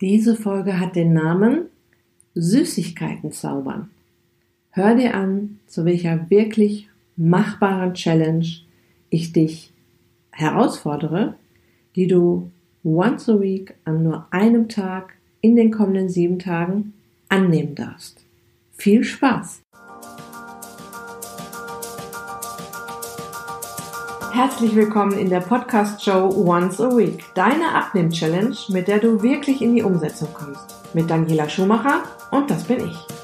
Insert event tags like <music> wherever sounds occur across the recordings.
Diese Folge hat den Namen Süßigkeiten zaubern. Hör dir an, zu welcher wirklich machbaren Challenge ich dich herausfordere, die du once a week an nur einem Tag in den kommenden sieben Tagen annehmen darfst. Viel Spaß! Herzlich willkommen in der Podcast-Show Once a Week, deine Abnehm-Challenge, mit der du wirklich in die Umsetzung kommst. Mit Daniela Schumacher und das bin ich.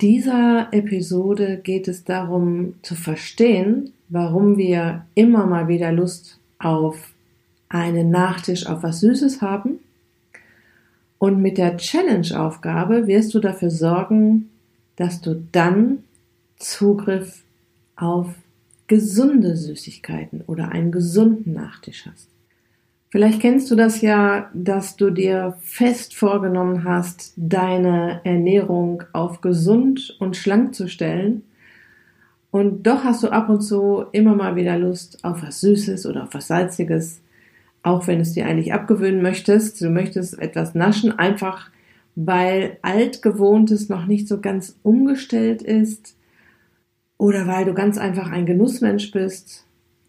Dieser Episode geht es darum zu verstehen, warum wir immer mal wieder Lust auf einen Nachtisch, auf was Süßes haben. Und mit der Challenge-Aufgabe wirst du dafür sorgen, dass du dann Zugriff auf gesunde Süßigkeiten oder einen gesunden Nachtisch hast. Vielleicht kennst du das ja, dass du dir fest vorgenommen hast, deine Ernährung auf gesund und schlank zu stellen. Und doch hast du ab und zu immer mal wieder Lust auf was Süßes oder auf was Salziges, auch wenn es dir eigentlich abgewöhnen möchtest. Du möchtest etwas naschen, einfach weil altgewohntes noch nicht so ganz umgestellt ist oder weil du ganz einfach ein Genussmensch bist.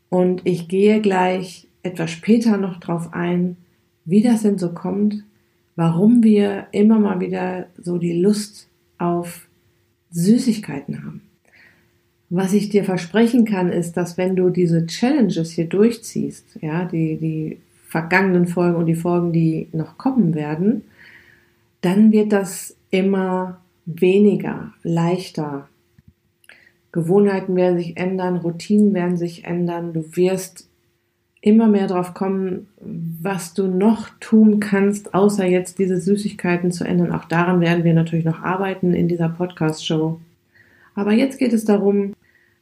Und ich gehe gleich etwas später noch drauf ein, wie das denn so kommt, warum wir immer mal wieder so die Lust auf Süßigkeiten haben. Was ich dir versprechen kann, ist, dass wenn du diese Challenges hier durchziehst, ja, die, die vergangenen Folgen und die Folgen, die noch kommen werden, dann wird das immer weniger, leichter. Gewohnheiten werden sich ändern, Routinen werden sich ändern, du wirst immer mehr drauf kommen, was du noch tun kannst, außer jetzt diese Süßigkeiten zu ändern. Auch daran werden wir natürlich noch arbeiten in dieser Podcast-Show. Aber jetzt geht es darum,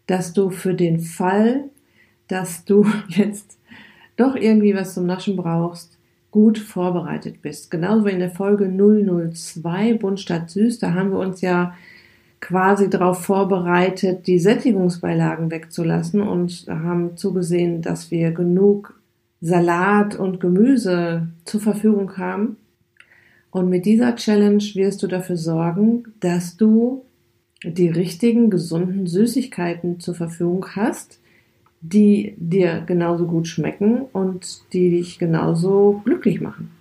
dass du für den Fall, dass du <laughs> jetzt doch irgendwie was zum Naschen brauchst, gut vorbereitet bist. Genauso wie in der Folge 002 Bunt statt Süß, da haben wir uns ja quasi darauf vorbereitet, die Sättigungsbeilagen wegzulassen und haben zugesehen, dass wir genug Salat und Gemüse zur Verfügung haben. Und mit dieser Challenge wirst du dafür sorgen, dass du die richtigen, gesunden Süßigkeiten zur Verfügung hast, die dir genauso gut schmecken und die dich genauso glücklich machen.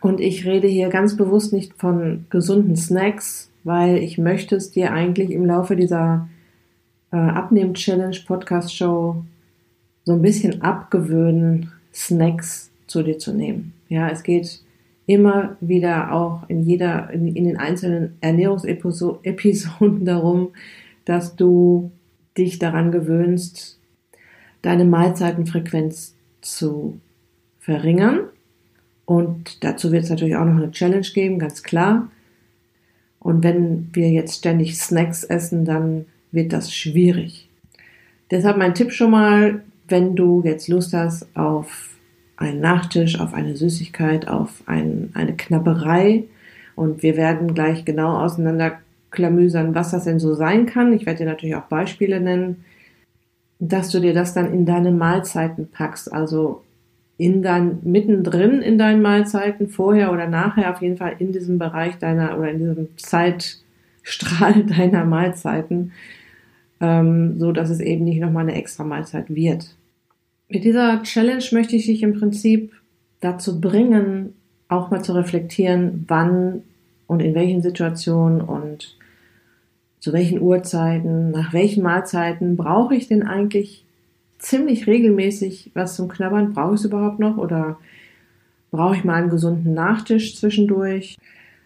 Und ich rede hier ganz bewusst nicht von gesunden Snacks weil ich möchte es dir eigentlich im Laufe dieser äh, Abnehm-Challenge Podcast-Show so ein bisschen abgewöhnen, Snacks zu dir zu nehmen. Ja, es geht immer wieder auch in jeder, in, in den einzelnen Ernährungsepisoden <laughs> darum, dass du dich daran gewöhnst, deine Mahlzeitenfrequenz zu verringern. Und dazu wird es natürlich auch noch eine Challenge geben, ganz klar. Und wenn wir jetzt ständig Snacks essen, dann wird das schwierig. Deshalb mein Tipp schon mal, wenn du jetzt Lust hast auf einen Nachtisch, auf eine Süßigkeit, auf ein, eine Knabberei und wir werden gleich genau auseinanderklamüsern, was das denn so sein kann. Ich werde dir natürlich auch Beispiele nennen, dass du dir das dann in deine Mahlzeiten packst. Also in dein, mittendrin in deinen Mahlzeiten, vorher oder nachher, auf jeden Fall in diesem Bereich deiner oder in diesem Zeitstrahl <laughs> deiner Mahlzeiten, ähm, so dass es eben nicht nochmal eine extra Mahlzeit wird. Mit dieser Challenge möchte ich dich im Prinzip dazu bringen, auch mal zu reflektieren, wann und in welchen Situationen und zu welchen Uhrzeiten, nach welchen Mahlzeiten brauche ich denn eigentlich ziemlich regelmäßig was zum Knabbern. Brauche ich es überhaupt noch oder brauche ich mal einen gesunden Nachtisch zwischendurch?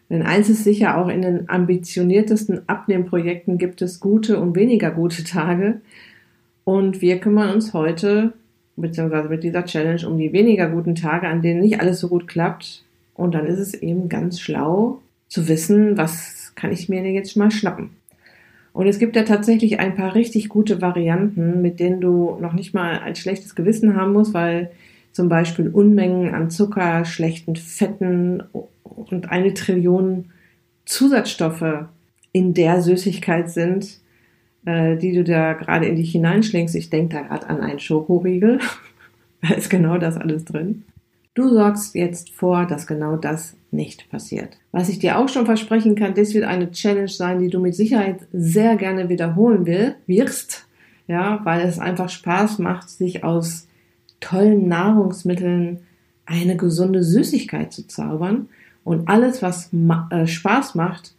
Denn eins ist sicher, auch in den ambitioniertesten Abnehmprojekten gibt es gute und weniger gute Tage. Und wir kümmern uns heute, beziehungsweise mit dieser Challenge, um die weniger guten Tage, an denen nicht alles so gut klappt. Und dann ist es eben ganz schlau zu wissen, was kann ich mir denn jetzt mal schnappen. Und es gibt ja tatsächlich ein paar richtig gute Varianten, mit denen du noch nicht mal ein schlechtes Gewissen haben musst, weil zum Beispiel Unmengen an Zucker, schlechten Fetten und eine Trillion Zusatzstoffe in der Süßigkeit sind, äh, die du da gerade in dich hineinschlängst. Ich denke da gerade an einen Schokoriegel. <laughs> da ist genau das alles drin. Du sorgst jetzt vor, dass genau das nicht passiert. Was ich dir auch schon versprechen kann, das wird eine Challenge sein, die du mit Sicherheit sehr gerne wiederholen will, wirst, ja, weil es einfach Spaß macht, sich aus tollen Nahrungsmitteln eine gesunde Süßigkeit zu zaubern. Und alles, was ma äh, Spaß macht,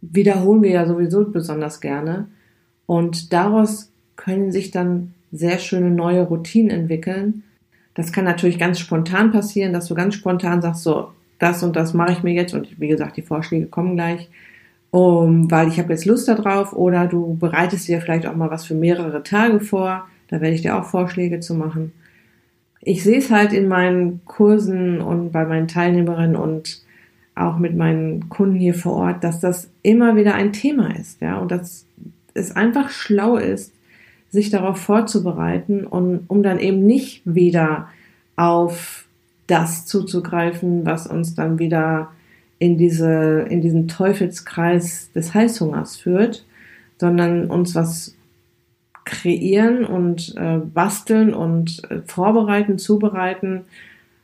wiederholen wir ja sowieso besonders gerne. Und daraus können sich dann sehr schöne neue Routinen entwickeln. Das kann natürlich ganz spontan passieren, dass du ganz spontan sagst, so, das und das mache ich mir jetzt. Und wie gesagt, die Vorschläge kommen gleich, um, weil ich habe jetzt Lust darauf. Oder du bereitest dir vielleicht auch mal was für mehrere Tage vor. Da werde ich dir auch Vorschläge zu machen. Ich sehe es halt in meinen Kursen und bei meinen Teilnehmerinnen und auch mit meinen Kunden hier vor Ort, dass das immer wieder ein Thema ist, ja, und dass es einfach schlau ist, sich darauf vorzubereiten und um dann eben nicht wieder auf das zuzugreifen, was uns dann wieder in diese, in diesen Teufelskreis des Heißhungers führt, sondern uns was kreieren und äh, basteln und äh, vorbereiten, zubereiten,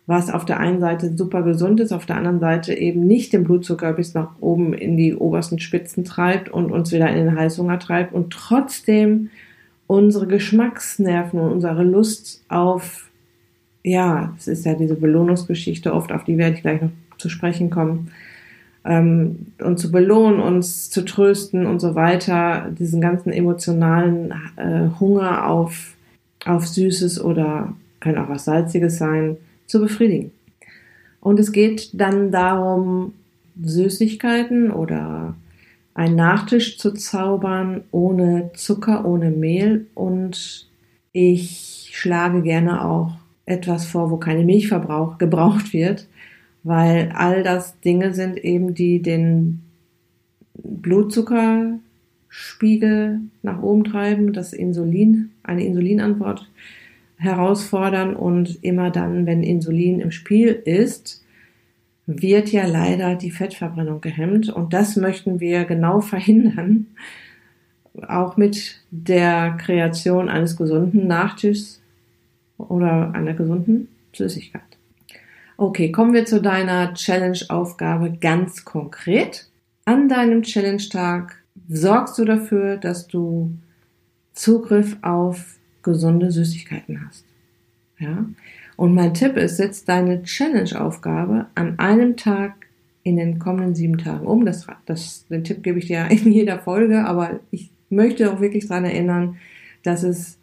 was auf der einen Seite super gesund ist, auf der anderen Seite eben nicht den Blutzucker bis nach oben in die obersten Spitzen treibt und uns wieder in den Heißhunger treibt und trotzdem unsere Geschmacksnerven und unsere Lust auf, ja, es ist ja diese Belohnungsgeschichte oft, auf die werde ich gleich noch zu sprechen kommen, ähm, uns zu belohnen, uns zu trösten und so weiter, diesen ganzen emotionalen äh, Hunger auf, auf Süßes oder kann auch was Salziges sein, zu befriedigen. Und es geht dann darum, Süßigkeiten oder einen Nachtisch zu zaubern ohne Zucker, ohne Mehl. Und ich schlage gerne auch etwas vor, wo keine Milch gebraucht wird, weil all das Dinge sind eben, die den Blutzuckerspiegel nach oben treiben, das Insulin, eine Insulinantwort herausfordern. Und immer dann, wenn Insulin im Spiel ist, wird ja leider die Fettverbrennung gehemmt und das möchten wir genau verhindern, auch mit der Kreation eines gesunden Nachtischs oder einer gesunden Süßigkeit. Okay, kommen wir zu deiner Challenge-Aufgabe ganz konkret. An deinem Challenge-Tag sorgst du dafür, dass du Zugriff auf gesunde Süßigkeiten hast. Ja? Und mein Tipp ist, setz deine Challenge-Aufgabe an einem Tag in den kommenden sieben Tagen um. Das, das, den Tipp gebe ich dir <laughs> in jeder Folge, aber ich möchte auch wirklich daran erinnern, dass es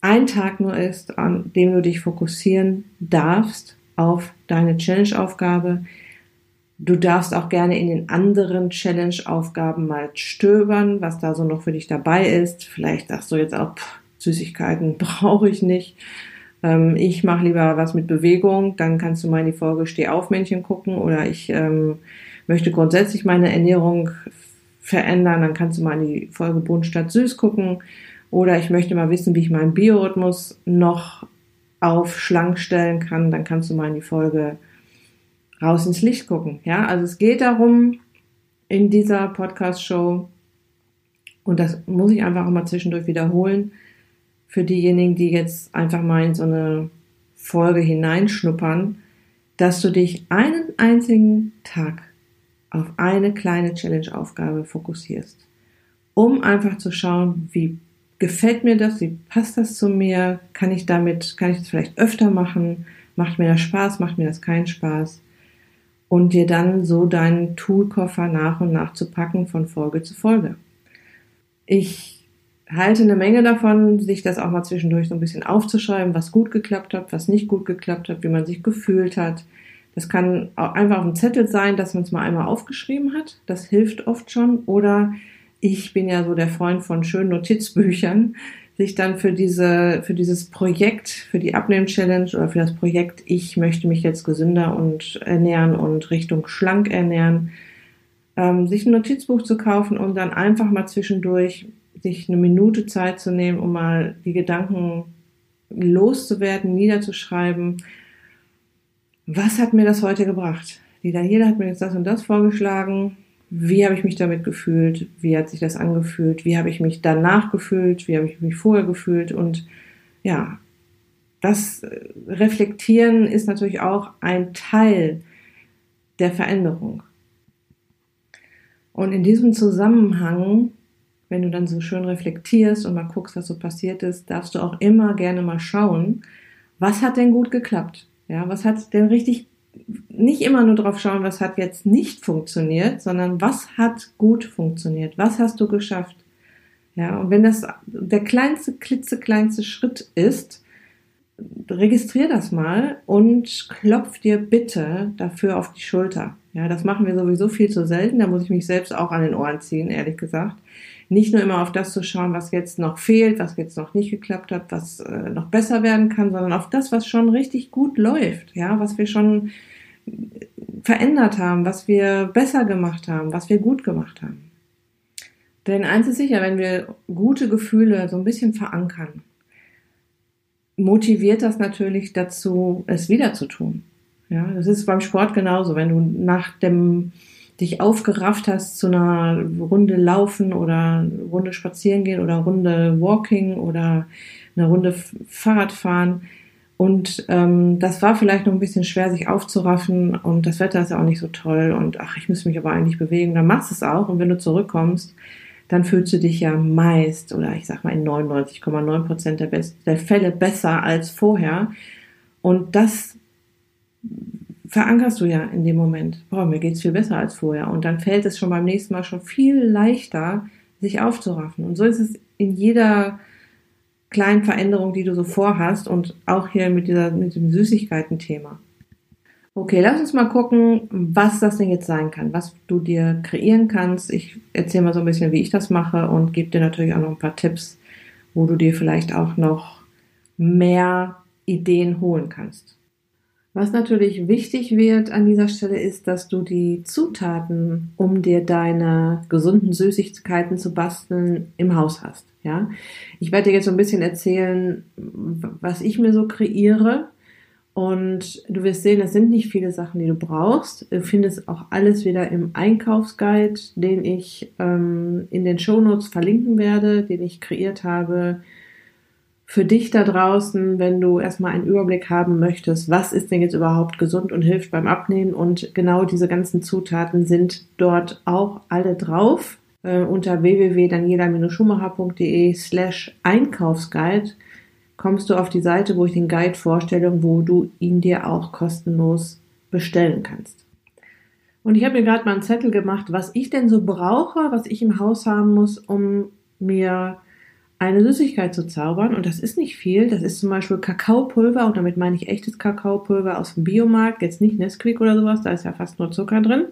ein Tag nur ist, an dem du dich fokussieren darfst auf deine Challenge-Aufgabe. Du darfst auch gerne in den anderen Challenge-Aufgaben mal stöbern, was da so noch für dich dabei ist. Vielleicht sagst du jetzt auch, pff, Süßigkeiten <laughs> brauche ich nicht. Ähm, ich mache lieber was mit Bewegung. Dann kannst du mal in die Folge Steh auf Männchen gucken oder ich ähm, möchte grundsätzlich meine Ernährung verändern. Dann kannst du mal in die Folge Bunt statt Süß gucken. Oder ich möchte mal wissen, wie ich meinen Biorhythmus noch auf schlank stellen kann. Dann kannst du mal in die Folge raus ins Licht gucken. Ja, also es geht darum, in dieser Podcast-Show, und das muss ich einfach mal zwischendurch wiederholen, für diejenigen, die jetzt einfach mal in so eine Folge hineinschnuppern, dass du dich einen einzigen Tag auf eine kleine Challenge-Aufgabe fokussierst, um einfach zu schauen, wie gefällt mir das, wie passt das zu mir, kann ich damit, kann ich das vielleicht öfter machen, macht mir das Spaß, macht mir das keinen Spaß und dir dann so deinen Toolkoffer nach und nach zu packen von Folge zu Folge. Ich halte eine Menge davon, sich das auch mal zwischendurch so ein bisschen aufzuschreiben, was gut geklappt hat, was nicht gut geklappt hat, wie man sich gefühlt hat. Das kann auch einfach auf dem Zettel sein, dass man es mal einmal aufgeschrieben hat. Das hilft oft schon. Oder ich bin ja so der Freund von schönen Notizbüchern, sich dann für diese, für dieses Projekt, für die Abnehmen-Challenge oder für das Projekt, ich möchte mich jetzt gesünder und ernähren und Richtung schlank ernähren, ähm, sich ein Notizbuch zu kaufen und dann einfach mal zwischendurch sich eine Minute Zeit zu nehmen, um mal die Gedanken loszuwerden, niederzuschreiben, was hat mir das heute gebracht? Die Daniela hat mir jetzt das und das vorgeschlagen. Wie habe ich mich damit gefühlt? Wie hat sich das angefühlt? Wie habe ich mich danach gefühlt? Wie habe ich mich vorher gefühlt? Und ja, das Reflektieren ist natürlich auch ein Teil der Veränderung. Und in diesem Zusammenhang, wenn du dann so schön reflektierst und mal guckst, was so passiert ist, darfst du auch immer gerne mal schauen, was hat denn gut geklappt? Ja, was hat denn richtig, nicht immer nur drauf schauen, was hat jetzt nicht funktioniert, sondern was hat gut funktioniert? Was hast du geschafft? Ja, und wenn das der kleinste, klitzekleinste Schritt ist, registrier das mal und klopf dir bitte dafür auf die Schulter. Ja, das machen wir sowieso viel zu selten. Da muss ich mich selbst auch an den Ohren ziehen, ehrlich gesagt. Nicht nur immer auf das zu schauen, was jetzt noch fehlt, was jetzt noch nicht geklappt hat, was äh, noch besser werden kann, sondern auf das, was schon richtig gut läuft. Ja, was wir schon verändert haben, was wir besser gemacht haben, was wir gut gemacht haben. Denn eins ist sicher, wenn wir gute Gefühle so ein bisschen verankern, motiviert das natürlich dazu, es wieder zu tun. Ja, das ist beim Sport genauso. Wenn du nach dem dich aufgerafft hast zu einer Runde laufen oder Runde spazieren gehen oder Runde Walking oder eine Runde Fahrrad fahren. Und ähm, das war vielleicht noch ein bisschen schwer, sich aufzuraffen. Und das Wetter ist ja auch nicht so toll. Und ach, ich muss mich aber eigentlich bewegen, dann machst du es auch. Und wenn du zurückkommst, dann fühlst du dich ja meist oder ich sag mal in 99,9 Prozent der, der Fälle besser als vorher. Und das verankerst du ja in dem Moment. Boah, mir geht's viel besser als vorher. Und dann fällt es schon beim nächsten Mal schon viel leichter, sich aufzuraffen. Und so ist es in jeder kleinen Veränderung, die du so vorhast und auch hier mit dieser, mit dem Süßigkeiten-Thema. Okay, lass uns mal gucken, was das denn jetzt sein kann, was du dir kreieren kannst. Ich erzähle mal so ein bisschen, wie ich das mache und gebe dir natürlich auch noch ein paar Tipps, wo du dir vielleicht auch noch mehr Ideen holen kannst. Was natürlich wichtig wird an dieser Stelle ist, dass du die Zutaten, um dir deine gesunden Süßigkeiten zu basteln, im Haus hast. Ja, ich werde dir jetzt so ein bisschen erzählen, was ich mir so kreiere und du wirst sehen, es sind nicht viele Sachen, die du brauchst. Du findest auch alles wieder im Einkaufsguide, den ich ähm, in den Shownotes verlinken werde, den ich kreiert habe. Für dich da draußen, wenn du erstmal einen Überblick haben möchtest, was ist denn jetzt überhaupt gesund und hilft beim Abnehmen und genau diese ganzen Zutaten sind dort auch alle drauf äh, unter www.daniela-schumacher.de slash Einkaufsguide kommst du auf die Seite, wo ich den Guide vorstelle wo du ihn dir auch kostenlos bestellen kannst. Und ich habe mir gerade mal einen Zettel gemacht, was ich denn so brauche, was ich im Haus haben muss, um mir eine Süßigkeit zu zaubern. Und das ist nicht viel. Das ist zum Beispiel Kakaopulver. Und damit meine ich echtes Kakaopulver aus dem Biomarkt. Jetzt nicht Nesquik oder sowas. Da ist ja fast nur Zucker drin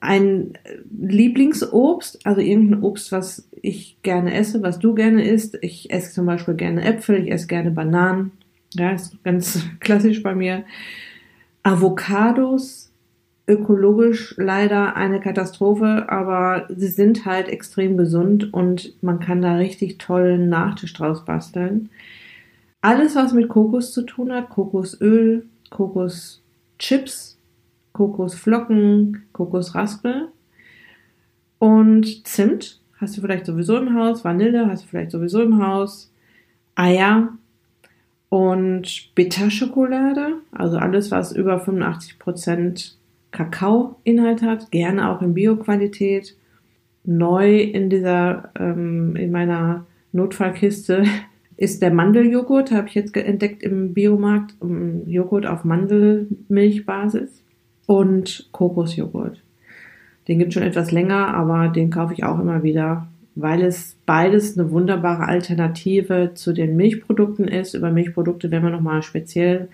ein Lieblingsobst, also irgendein Obst, was ich gerne esse, was du gerne isst. Ich esse zum Beispiel gerne Äpfel, ich esse gerne Bananen. Ja, ist ganz <laughs> klassisch bei mir. Avocados, ökologisch leider eine Katastrophe, aber sie sind halt extrem gesund und man kann da richtig tollen Nachtisch draus basteln. Alles, was mit Kokos zu tun hat, Kokosöl, Kokoschips, Kokosflocken, Kokosraspel und Zimt hast du vielleicht sowieso im Haus, Vanille hast du vielleicht sowieso im Haus, Eier und Bitterschokolade, also alles, was über 85% Kakaoinhalt hat, gerne auch in Bioqualität. Neu in dieser, ähm, in meiner Notfallkiste <laughs> ist der Mandeljoghurt, habe ich jetzt entdeckt im Biomarkt, Joghurt auf Mandelmilchbasis und Kokosjoghurt. Den gibt schon etwas länger, aber den kaufe ich auch immer wieder, weil es beides eine wunderbare Alternative zu den Milchprodukten ist. Über Milchprodukte werden wir nochmal speziell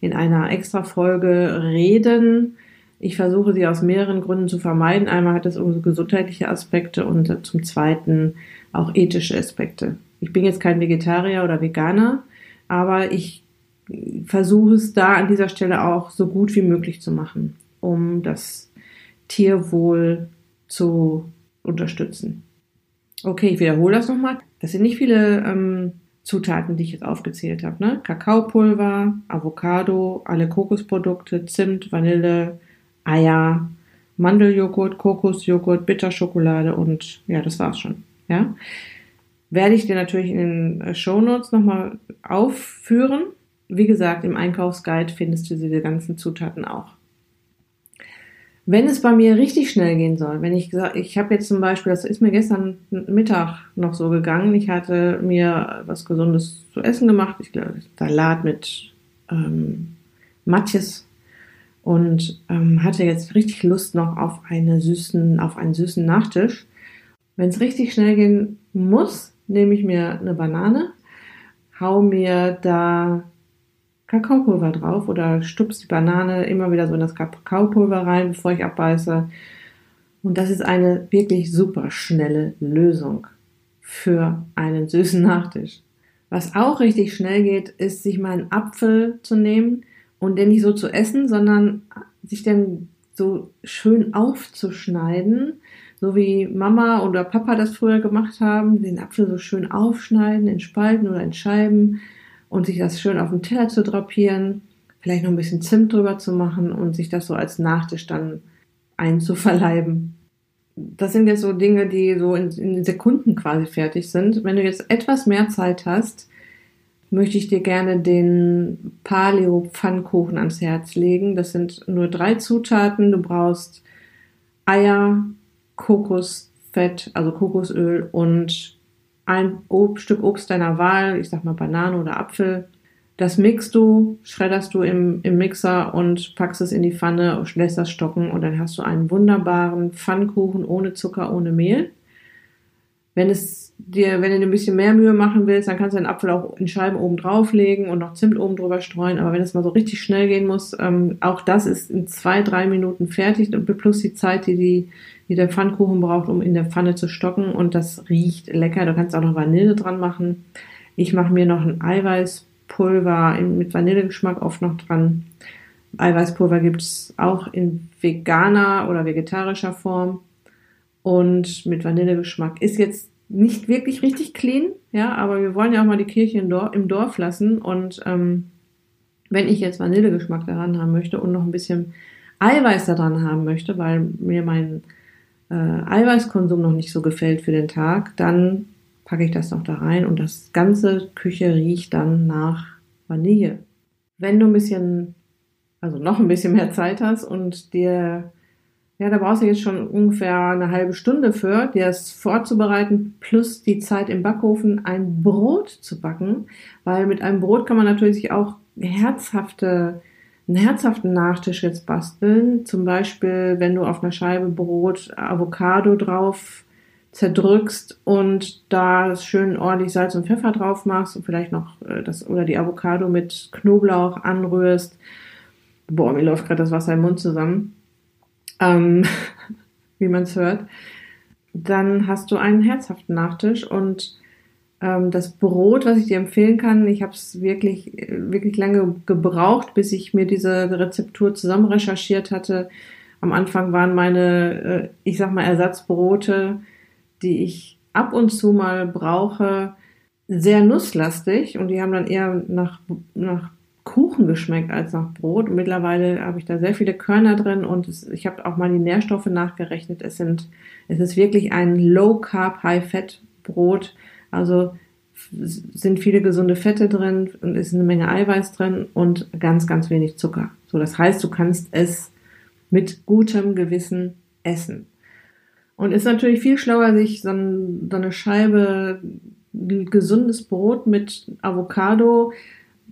in einer extra Folge reden. Ich versuche sie aus mehreren Gründen zu vermeiden. Einmal hat es gesundheitliche Aspekte und zum zweiten auch ethische Aspekte. Ich bin jetzt kein Vegetarier oder Veganer, aber ich versuche es da an dieser Stelle auch so gut wie möglich zu machen, um das Tierwohl zu unterstützen. Okay, ich wiederhole das nochmal. Das sind nicht viele ähm, Zutaten, die ich jetzt aufgezählt habe. Ne? Kakaopulver, Avocado, alle Kokosprodukte, Zimt, Vanille, Eier, Mandeljoghurt, Kokosjoghurt, Bitterschokolade und ja, das war's schon. Ja, werde ich dir natürlich in den äh, Show Notes nochmal aufführen. Wie gesagt, im Einkaufsguide findest du diese ganzen Zutaten auch. Wenn es bei mir richtig schnell gehen soll, wenn ich gesagt, ich habe jetzt zum Beispiel, das ist mir gestern Mittag noch so gegangen, ich hatte mir was Gesundes zu essen gemacht, ich glaube Salat mit ähm, Matjes und ähm, hatte jetzt richtig Lust noch auf eine süßen, auf einen süßen Nachtisch. Wenn es richtig schnell gehen muss, nehme ich mir eine Banane, hau mir da Kakaopulver drauf oder stupst die Banane immer wieder so in das Kakaopulver rein, bevor ich abbeiße. Und das ist eine wirklich super schnelle Lösung für einen süßen Nachtisch. Was auch richtig schnell geht, ist, sich mal einen Apfel zu nehmen und den nicht so zu essen, sondern sich dann so schön aufzuschneiden, so wie Mama oder Papa das früher gemacht haben, den Apfel so schön aufschneiden in Spalten oder in Scheiben und sich das schön auf den Teller zu drapieren, vielleicht noch ein bisschen Zimt drüber zu machen und sich das so als Nachtisch dann einzuverleiben. Das sind jetzt so Dinge, die so in, in Sekunden quasi fertig sind. Wenn du jetzt etwas mehr Zeit hast, möchte ich dir gerne den Paleo Pfannkuchen ans Herz legen. Das sind nur drei Zutaten. Du brauchst Eier, Kokosfett, also Kokosöl und ein Ob Stück Obst deiner Wahl, ich sag mal Banane oder Apfel. Das mixt du, schredderst du im, im Mixer und packst es in die Pfanne, lässt das stocken und dann hast du einen wunderbaren Pfannkuchen ohne Zucker, ohne Mehl. Wenn es dir, wenn du dir ein bisschen mehr Mühe machen willst, dann kannst du den Apfel auch in Scheiben oben drauflegen und noch Zimt oben drüber streuen. Aber wenn es mal so richtig schnell gehen muss, ähm, auch das ist in zwei, drei Minuten fertig plus die Zeit, die, die, die der Pfannkuchen braucht, um in der Pfanne zu stocken. Und das riecht lecker. Du kannst auch noch Vanille dran machen. Ich mache mir noch ein Eiweißpulver mit Vanillegeschmack oft noch dran. Eiweißpulver gibt's auch in veganer oder vegetarischer Form und mit Vanillegeschmack. Ist jetzt nicht wirklich richtig clean, ja, aber wir wollen ja auch mal die Kirche im Dorf, im Dorf lassen und ähm, wenn ich jetzt Vanillegeschmack daran haben möchte und noch ein bisschen Eiweiß daran haben möchte, weil mir mein äh, Eiweißkonsum noch nicht so gefällt für den Tag, dann packe ich das noch da rein und das ganze Küche riecht dann nach Vanille. Wenn du ein bisschen, also noch ein bisschen mehr Zeit hast und dir ja, da brauchst du jetzt schon ungefähr eine halbe Stunde für, dir das vorzubereiten, plus die Zeit im Backofen, ein Brot zu backen, weil mit einem Brot kann man natürlich auch herzhafte, einen herzhaften Nachtisch jetzt basteln. Zum Beispiel, wenn du auf einer Scheibe Brot Avocado drauf zerdrückst und da schön ordentlich Salz und Pfeffer drauf machst und vielleicht noch äh, das oder die Avocado mit Knoblauch anrührst. Boah, mir läuft gerade das Wasser im Mund zusammen ähm, <laughs> wie man es hört, dann hast du einen herzhaften Nachtisch und ähm, das Brot, was ich dir empfehlen kann, ich habe es wirklich, wirklich lange gebraucht, bis ich mir diese Rezeptur zusammen recherchiert hatte. Am Anfang waren meine, äh, ich sag mal, Ersatzbrote, die ich ab und zu mal brauche, sehr nusslastig und die haben dann eher nach, nach Kuchen geschmeckt als nach Brot. Und mittlerweile habe ich da sehr viele Körner drin und es, ich habe auch mal die Nährstoffe nachgerechnet. Es sind, es ist wirklich ein Low Carb, High Fat Brot. Also sind viele gesunde Fette drin und ist eine Menge Eiweiß drin und ganz, ganz wenig Zucker. So, das heißt, du kannst es mit gutem Gewissen essen. Und ist natürlich viel schlauer, sich so, so eine Scheibe gesundes Brot mit Avocado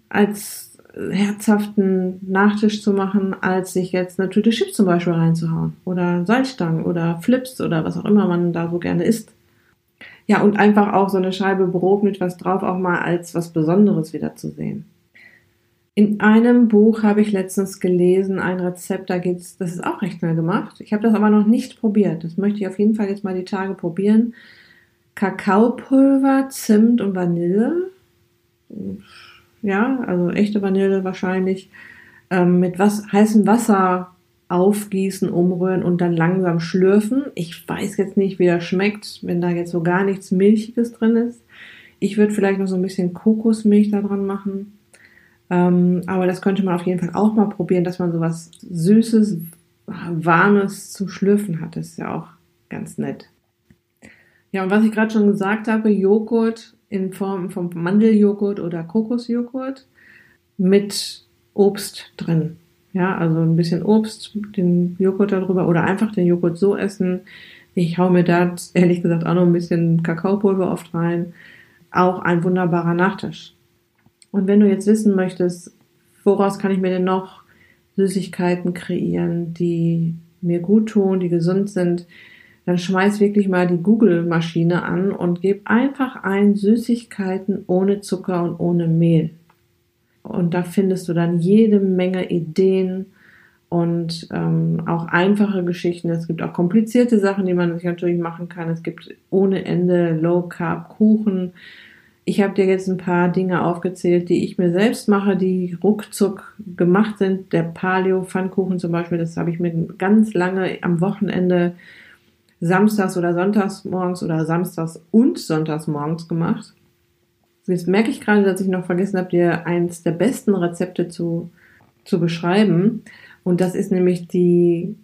als herzhaften Nachtisch zu machen, als sich jetzt eine Tüte Chips zum Beispiel reinzuhauen oder Salzstangen oder Flips oder was auch immer man da so gerne isst. Ja, und einfach auch so eine Scheibe Brot mit was drauf auch mal als was Besonderes wieder zu sehen. In einem Buch habe ich letztens gelesen, ein Rezept, da geht's, das ist auch recht schnell gemacht. Ich habe das aber noch nicht probiert. Das möchte ich auf jeden Fall jetzt mal die Tage probieren. Kakaopulver, Zimt und Vanille ja, also echte Vanille wahrscheinlich, ähm, mit was, heißem Wasser aufgießen, umrühren und dann langsam schlürfen. Ich weiß jetzt nicht, wie das schmeckt, wenn da jetzt so gar nichts Milchiges drin ist. ich würde vielleicht noch so ein bisschen Kokosmilch da dran machen. Ähm, aber das könnte man auf jeden Fall auch mal probieren, dass man sowas Süßes, Warmes zum Schlürfen hat. Das ist ja auch ganz nett. Ja, und was ich gerade schon gesagt habe, Joghurt in Form von Mandeljoghurt oder Kokosjoghurt mit Obst drin. Ja, also ein bisschen Obst, den Joghurt darüber oder einfach den Joghurt so essen. Ich hau mir da ehrlich gesagt auch noch ein bisschen Kakaopulver oft rein. Auch ein wunderbarer Nachtisch. Und wenn du jetzt wissen möchtest, woraus kann ich mir denn noch Süßigkeiten kreieren, die mir gut tun, die gesund sind, dann schmeiß wirklich mal die Google-Maschine an und gib einfach ein Süßigkeiten ohne Zucker und ohne Mehl. Und da findest du dann jede Menge Ideen und ähm, auch einfache Geschichten. Es gibt auch komplizierte Sachen, die man sich natürlich machen kann. Es gibt ohne Ende Low Carb Kuchen. Ich habe dir jetzt ein paar Dinge aufgezählt, die ich mir selbst mache, die ruckzuck gemacht sind. Der Paleo Pfannkuchen zum Beispiel, das habe ich mir ganz lange am Wochenende samstags oder sonntags morgens oder samstags und sonntags morgens gemacht. Jetzt merke ich gerade, dass ich noch vergessen habe, dir eins der besten Rezepte zu, zu beschreiben. Und das ist nämlich die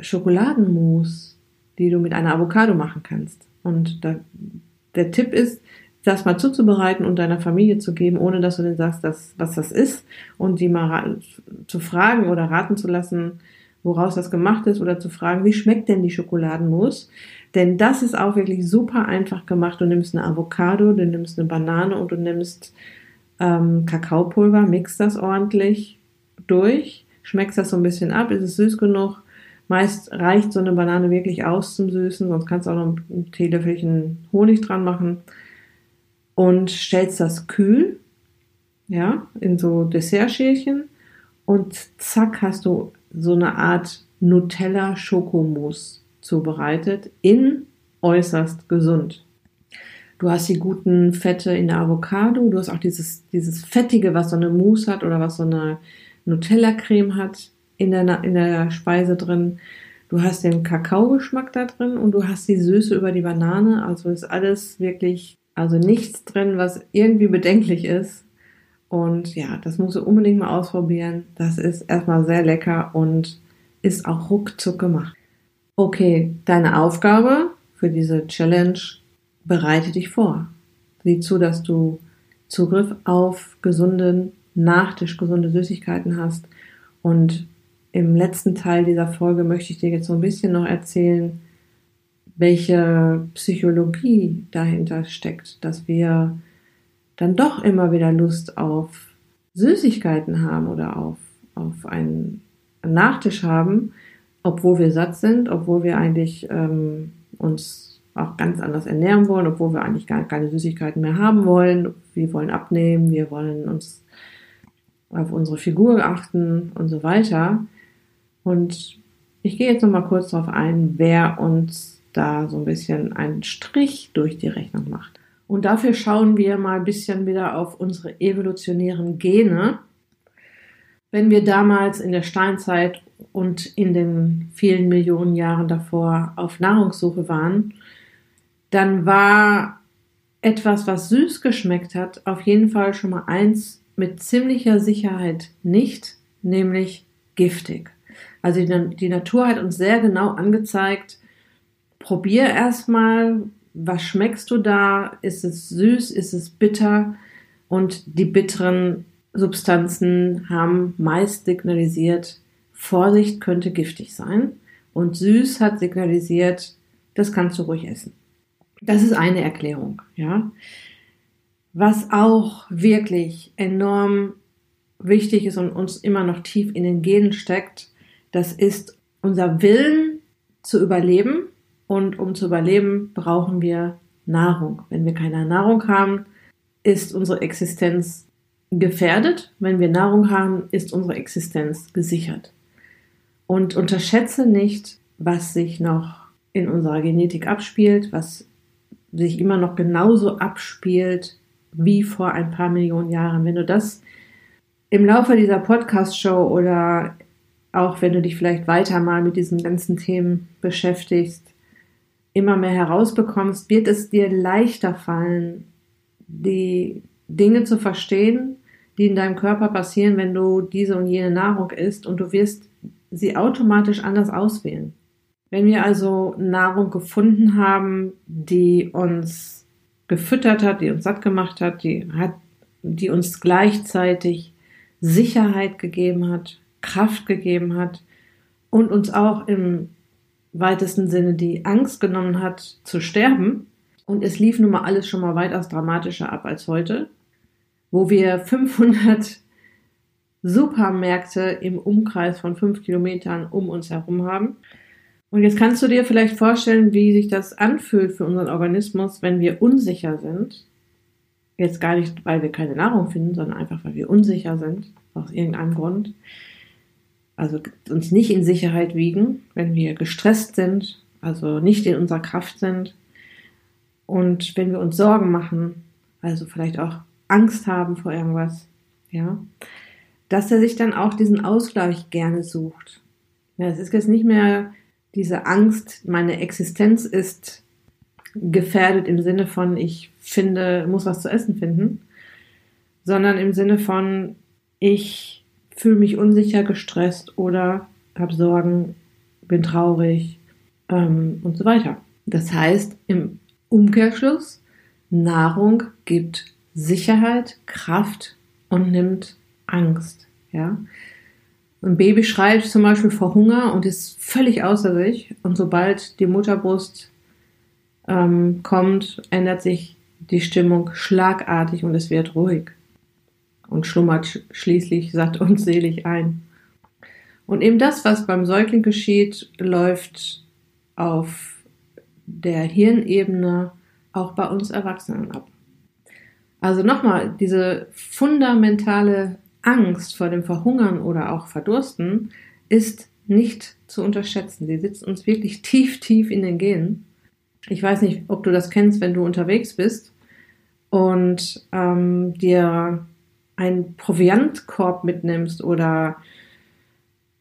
Schokoladenmousse, die du mit einer Avocado machen kannst. Und da, der Tipp ist, das mal zuzubereiten und deiner Familie zu geben, ohne dass du denen sagst, dass, was das ist und die mal zu fragen oder raten zu lassen, woraus das gemacht ist oder zu fragen, wie schmeckt denn die Schokoladenmousse? Denn das ist auch wirklich super einfach gemacht. Du nimmst eine Avocado, du nimmst eine Banane und du nimmst ähm, Kakaopulver, mixt das ordentlich durch, schmeckst das so ein bisschen ab, ist es süß genug. Meist reicht so eine Banane wirklich aus zum Süßen, sonst kannst du auch noch ein Teelöffelchen Honig dran machen. Und stellst das kühl, ja, in so Dessertschälchen und zack hast du so eine Art Nutella-Schokomousse zubereitet, in äußerst gesund. Du hast die guten Fette in der Avocado, du hast auch dieses, dieses Fettige, was so eine Mousse hat oder was so eine Nutella-Creme hat in der, in der Speise drin. Du hast den Kakaogeschmack da drin und du hast die Süße über die Banane. Also ist alles wirklich, also nichts drin, was irgendwie bedenklich ist. Und ja, das musst du unbedingt mal ausprobieren. Das ist erstmal sehr lecker und ist auch ruckzuck gemacht. Okay, deine Aufgabe für diese Challenge, bereite dich vor. Sieh zu, dass du Zugriff auf gesunden Nachtisch, gesunde Süßigkeiten hast. Und im letzten Teil dieser Folge möchte ich dir jetzt so ein bisschen noch erzählen, welche Psychologie dahinter steckt, dass wir dann doch immer wieder Lust auf Süßigkeiten haben oder auf, auf einen Nachtisch haben, obwohl wir satt sind, obwohl wir eigentlich ähm, uns auch ganz anders ernähren wollen, obwohl wir eigentlich gar keine Süßigkeiten mehr haben wollen. Wir wollen abnehmen, wir wollen uns auf unsere Figur achten und so weiter. Und ich gehe jetzt noch mal kurz darauf ein, wer uns da so ein bisschen einen Strich durch die Rechnung macht. Und dafür schauen wir mal ein bisschen wieder auf unsere evolutionären Gene. Wenn wir damals in der Steinzeit und in den vielen Millionen Jahren davor auf Nahrungssuche waren, dann war etwas, was süß geschmeckt hat, auf jeden Fall schon mal eins mit ziemlicher Sicherheit nicht, nämlich giftig. Also die, Natur hat uns sehr genau angezeigt, probier erstmal, was schmeckst du da? Ist es süß? Ist es bitter? Und die bitteren Substanzen haben meist signalisiert, Vorsicht könnte giftig sein. Und süß hat signalisiert, das kannst du ruhig essen. Das ist eine Erklärung, ja. Was auch wirklich enorm wichtig ist und uns immer noch tief in den Genen steckt, das ist unser Willen zu überleben und um zu überleben, brauchen wir Nahrung. Wenn wir keine Nahrung haben, ist unsere Existenz gefährdet. Wenn wir Nahrung haben, ist unsere Existenz gesichert. Und unterschätze nicht, was sich noch in unserer Genetik abspielt, was sich immer noch genauso abspielt wie vor ein paar Millionen Jahren. Wenn du das im Laufe dieser Podcast-Show oder auch wenn du dich vielleicht weiter mal mit diesen ganzen Themen beschäftigst, immer mehr herausbekommst, wird es dir leichter fallen, die Dinge zu verstehen, die in deinem Körper passieren, wenn du diese und jene Nahrung isst und du wirst sie automatisch anders auswählen. Wenn wir also Nahrung gefunden haben, die uns gefüttert hat, die uns satt gemacht hat, die hat, die uns gleichzeitig Sicherheit gegeben hat, Kraft gegeben hat und uns auch im weitesten Sinne die Angst genommen hat zu sterben. Und es lief nun mal alles schon mal weitaus dramatischer ab als heute, wo wir 500 Supermärkte im Umkreis von fünf Kilometern um uns herum haben. Und jetzt kannst du dir vielleicht vorstellen, wie sich das anfühlt für unseren Organismus, wenn wir unsicher sind. Jetzt gar nicht, weil wir keine Nahrung finden, sondern einfach, weil wir unsicher sind, aus irgendeinem Grund. Also uns nicht in Sicherheit wiegen, wenn wir gestresst sind, also nicht in unserer Kraft sind. Und wenn wir uns Sorgen machen, also vielleicht auch Angst haben vor irgendwas, ja, dass er sich dann auch diesen Ausgleich gerne sucht. Ja, es ist jetzt nicht mehr diese Angst, meine Existenz ist gefährdet im Sinne von, ich finde, muss was zu essen finden, sondern im Sinne von, ich fühle mich unsicher, gestresst oder habe Sorgen, bin traurig ähm, und so weiter. Das heißt, im Umkehrschluss, Nahrung gibt Sicherheit, Kraft und nimmt Angst. Ja? Ein Baby schreit zum Beispiel vor Hunger und ist völlig außer sich. Und sobald die Mutterbrust ähm, kommt, ändert sich die Stimmung schlagartig und es wird ruhig und schlummert schließlich satt und selig ein. Und eben das, was beim Säugling geschieht, läuft auf der Hirnebene auch bei uns Erwachsenen ab. Also nochmal, diese fundamentale Angst vor dem Verhungern oder auch Verdursten ist nicht zu unterschätzen. Sie sitzt uns wirklich tief, tief in den Genen. Ich weiß nicht, ob du das kennst, wenn du unterwegs bist und ähm, dir einen Proviantkorb mitnimmst oder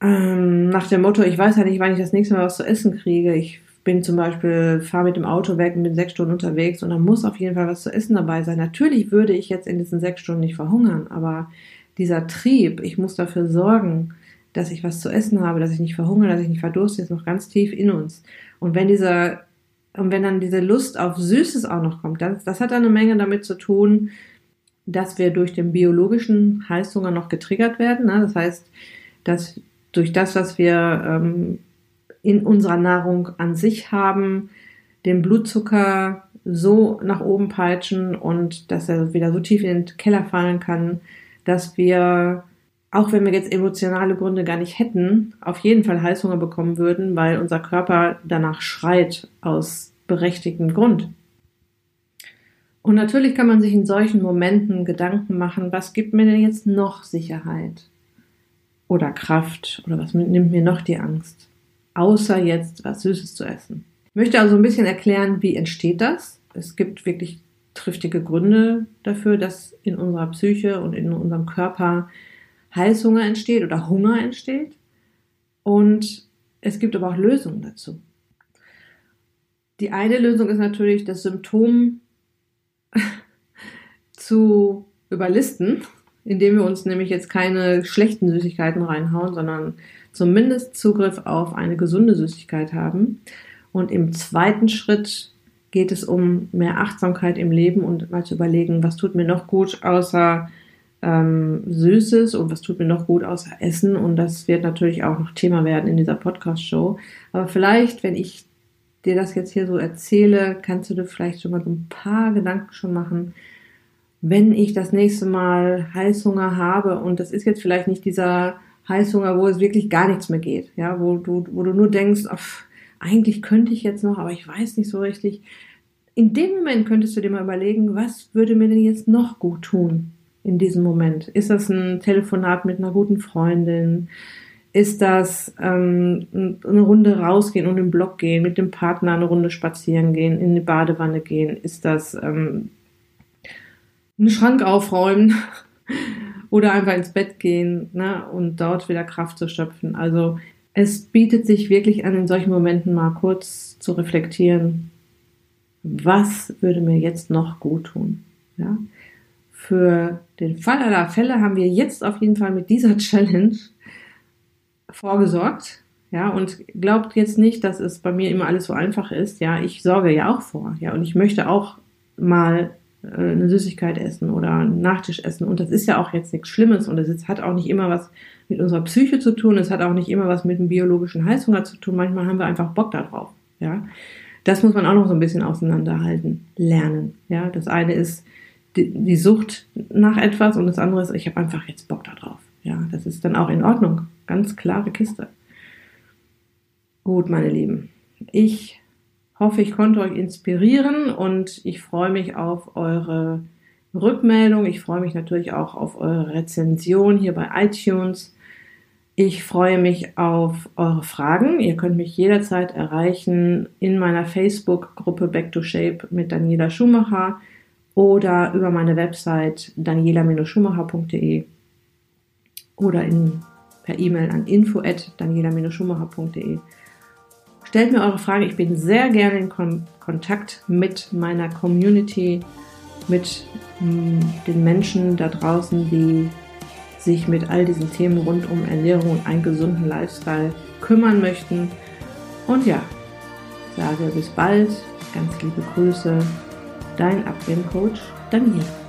ähm, nach dem Motto, ich weiß ja nicht, wann ich das nächste Mal was zu essen kriege. Ich bin zum Beispiel, fahre mit dem Auto weg und bin sechs Stunden unterwegs und dann muss auf jeden Fall was zu essen dabei sein. Natürlich würde ich jetzt in diesen sechs Stunden nicht verhungern, aber dieser Trieb, ich muss dafür sorgen, dass ich was zu essen habe, dass ich nicht verhungere, dass ich nicht verdurste, ist noch ganz tief in uns. Und wenn dieser, und wenn dann diese Lust auf Süßes auch noch kommt, das, das hat eine Menge damit zu tun, dass wir durch den biologischen Heißhunger noch getriggert werden. Ne? Das heißt, dass durch das, was wir ähm, in unserer Nahrung an sich haben, den Blutzucker so nach oben peitschen und dass er wieder so tief in den Keller fallen kann, dass wir, auch wenn wir jetzt emotionale Gründe gar nicht hätten, auf jeden Fall Heißhunger bekommen würden, weil unser Körper danach schreit aus berechtigtem Grund. Und natürlich kann man sich in solchen Momenten Gedanken machen, was gibt mir denn jetzt noch Sicherheit oder Kraft oder was nimmt mir noch die Angst, außer jetzt was Süßes zu essen. Ich möchte also ein bisschen erklären, wie entsteht das. Es gibt wirklich triftige Gründe dafür, dass in unserer Psyche und in unserem Körper Heißhunger entsteht oder Hunger entsteht. Und es gibt aber auch Lösungen dazu. Die eine Lösung ist natürlich, das Symptom zu überlisten, indem wir uns nämlich jetzt keine schlechten Süßigkeiten reinhauen, sondern zumindest Zugriff auf eine gesunde Süßigkeit haben. Und im zweiten Schritt geht es um mehr Achtsamkeit im Leben und mal zu überlegen, was tut mir noch gut außer ähm, Süßes und was tut mir noch gut außer Essen. Und das wird natürlich auch noch Thema werden in dieser Podcast-Show. Aber vielleicht, wenn ich dir das jetzt hier so erzähle, kannst du dir vielleicht schon mal so ein paar Gedanken schon machen, wenn ich das nächste Mal Heißhunger habe. Und das ist jetzt vielleicht nicht dieser Heißhunger, wo es wirklich gar nichts mehr geht, ja, wo du, wo du nur denkst, ach, eigentlich könnte ich jetzt noch, aber ich weiß nicht so richtig. In dem Moment könntest du dir mal überlegen, was würde mir denn jetzt noch gut tun in diesem Moment? Ist das ein Telefonat mit einer guten Freundin? Ist das ähm, eine Runde rausgehen und im Block gehen, mit dem Partner eine Runde spazieren gehen, in die Badewanne gehen? Ist das ähm, einen Schrank aufräumen <laughs> oder einfach ins Bett gehen ne, und dort wieder Kraft zu schöpfen? Also es bietet sich wirklich an, in solchen Momenten mal kurz zu reflektieren, was würde mir jetzt noch gut tun? Ja? Für den Fall aller Fälle haben wir jetzt auf jeden Fall mit dieser <laughs> Challenge vorgesorgt. Ja, und glaubt jetzt nicht, dass es bei mir immer alles so einfach ist. Ja, ich sorge ja auch vor. Ja, und ich möchte auch mal äh, eine Süßigkeit essen oder einen Nachtisch essen. Und das ist ja auch jetzt nichts Schlimmes und es hat auch nicht immer was mit unserer Psyche zu tun. Es hat auch nicht immer was mit dem biologischen Heißhunger zu tun. Manchmal haben wir einfach Bock darauf. Ja, das muss man auch noch so ein bisschen auseinanderhalten, lernen. Ja, das eine ist die, die Sucht nach etwas und das andere ist, ich habe einfach jetzt Bock darauf. Ja, das ist dann auch in Ordnung. Ganz klare Kiste. Gut, meine Lieben. Ich hoffe, ich konnte euch inspirieren und ich freue mich auf eure Rückmeldung. Ich freue mich natürlich auch auf eure Rezension hier bei iTunes. Ich freue mich auf eure Fragen. Ihr könnt mich jederzeit erreichen in meiner Facebook-Gruppe Back to Shape mit Daniela Schumacher oder über meine Website daniela-schumacher.de oder in, per E-Mail an info at daniela-schumacher.de. Stellt mir eure Fragen. Ich bin sehr gerne in Kon Kontakt mit meiner Community, mit hm, den Menschen da draußen, die sich mit all diesen Themen rund um Ernährung und einen gesunden Lifestyle kümmern möchten. Und ja, sage bis bald, ganz liebe Grüße, dein Abnehmcoach Daniela.